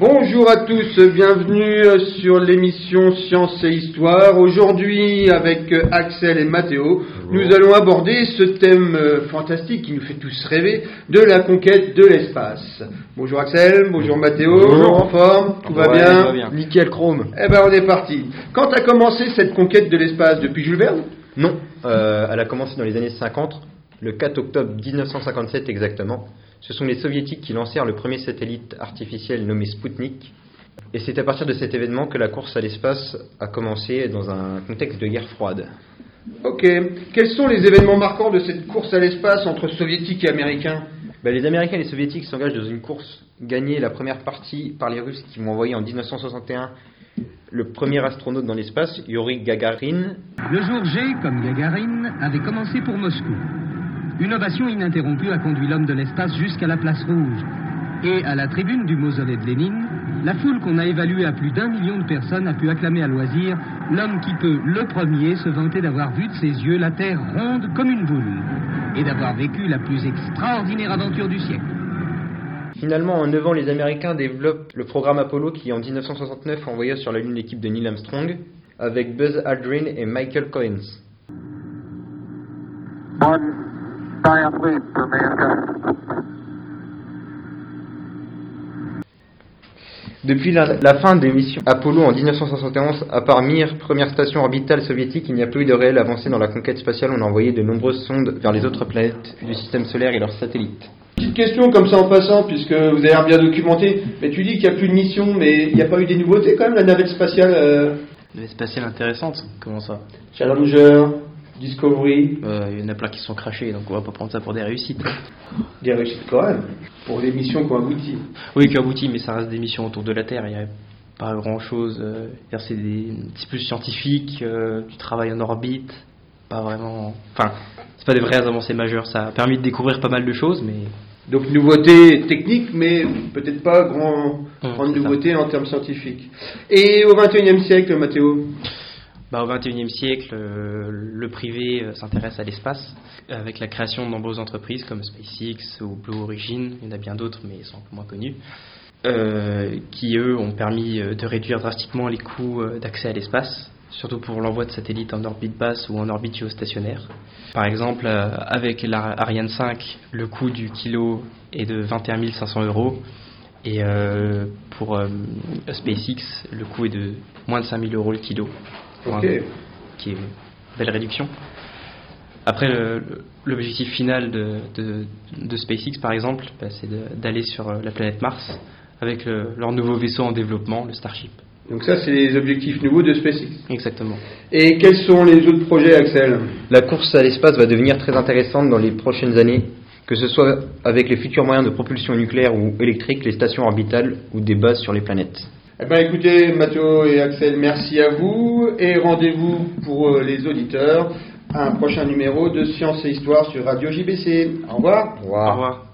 Bonjour à tous, bienvenue sur l'émission Science et Histoire. Aujourd'hui, avec Axel et Mathéo, nous allons aborder ce thème euh, fantastique qui nous fait tous rêver de la conquête de l'espace. Bonjour Axel, bonjour Mathéo, Bonjour. en forme, tout va Ouais, bien tout va bien. Nickel chrome. Eh ben on est parti. Quand a commencé cette conquête de l'espace depuis Jules Verne? Non, euh, elle a commencé dans les années 50, le 4 octobre 1957 exactement. Ce sont les soviétiques qui lancèrent le premier satellite artificiel nommé Sputnik. Et c'est à partir de cet événement que la course à l'espace a commencé dans un contexte de guerre froide. Ok. Quels sont les événements marquants de cette course à l'espace entre soviétiques et américains? Ben, les Américains et les Soviétiques s'engagent dans une course gagnée la première partie par les Russes qui vont envoyer en 1961 le premier astronaute dans l'espace, Yuri Gagarin. Le jour G, comme Gagarine, avait commencé pour Moscou. Une ovation ininterrompue a conduit l'homme de l'espace jusqu'à la place rouge. Et à la tribune du mausolée de Lénine, la foule qu'on a évaluée à plus d'un million de personnes a pu acclamer à loisir l'homme qui peut, le premier, se vanter d'avoir vu de ses yeux la Terre ronde comme une boule et d'avoir vécu la plus extraordinaire aventure du siècle. Finalement, en 9 ans, les Américains développent le programme Apollo qui, en 1969, envoya sur la Lune l'équipe de Neil Armstrong avec Buzz Aldrin et Michael Collins. One Depuis la, la fin des missions Apollo en 1971, à part Mir, première station orbitale soviétique, il n'y a plus eu de réelle avancée dans la conquête spatiale. On a envoyé de nombreuses sondes vers les autres planètes du système solaire et leurs satellites. Petite question comme ça en passant, puisque vous avez l'air bien documenté. Mais tu dis qu'il n'y a plus de mission, mais il n'y a pas eu des nouveautés quand même, la navette spatiale euh, Des spatiales intéressantes, comment ça? Challenger, Discovery, Euh, Il y en a plein qui se sont crachés, donc on va pas prendre ça pour des réussites. des réussites quand même, pour les missions qui ont abouti. Oui, qui aboutit, mais ça reste des missions autour de la Terre, il n'y a pas grand chose. c'est des c'est plus scientifique, euh, du travail en orbite, pas vraiment. Enfin, c'est pas des vraies avancées majeures, ça a permis de découvrir pas mal de choses, mais Donc nouveauté technique, mais peut-être pas grand, Hum, grande ça. nouveauté en termes scientifiques. Et au XXIe siècle, Mathéo? Bah, au XXIe siècle, euh, le privé euh, s'intéresse à l'espace avec la création de nombreuses entreprises comme SpaceX ou Blue Origin, il y en a bien d'autres mais ils sont un peu moins connus, euh, qui eux ont permis de réduire drastiquement les coûts d'accès à l'espace, surtout pour l'envoi de satellites en orbite basse ou en orbite géostationnaire. Par exemple, avec l'Ariane 5, le coût du kilo est de 21 500 euros. Et pour SpaceX, le coût est de moins de 5 000 euros le kilo Ok. qui est une belle réduction. Après, l'objectif final de, de- de SpaceX, par exemple, bah, c'est d'aller sur euh, la planète Mars avec le- leur nouveau vaisseau en développement, le Starship. Donc ça, c'est les objectifs nouveaux de SpaceX. Exactement. Et quels sont les autres projets, Axel? La course à l'espace va devenir très intéressante dans les prochaines années, que ce soit avec les futurs moyens de propulsion nucléaire ou électrique, les stations orbitales ou des bases sur les planètes. Eh ben écoutez, Mathéo et Axel, merci à vous et rendez-vous pour euh, les auditeurs à un prochain numéro de Science et Histoire sur Radio JBC. Au revoir. Au revoir. Au revoir.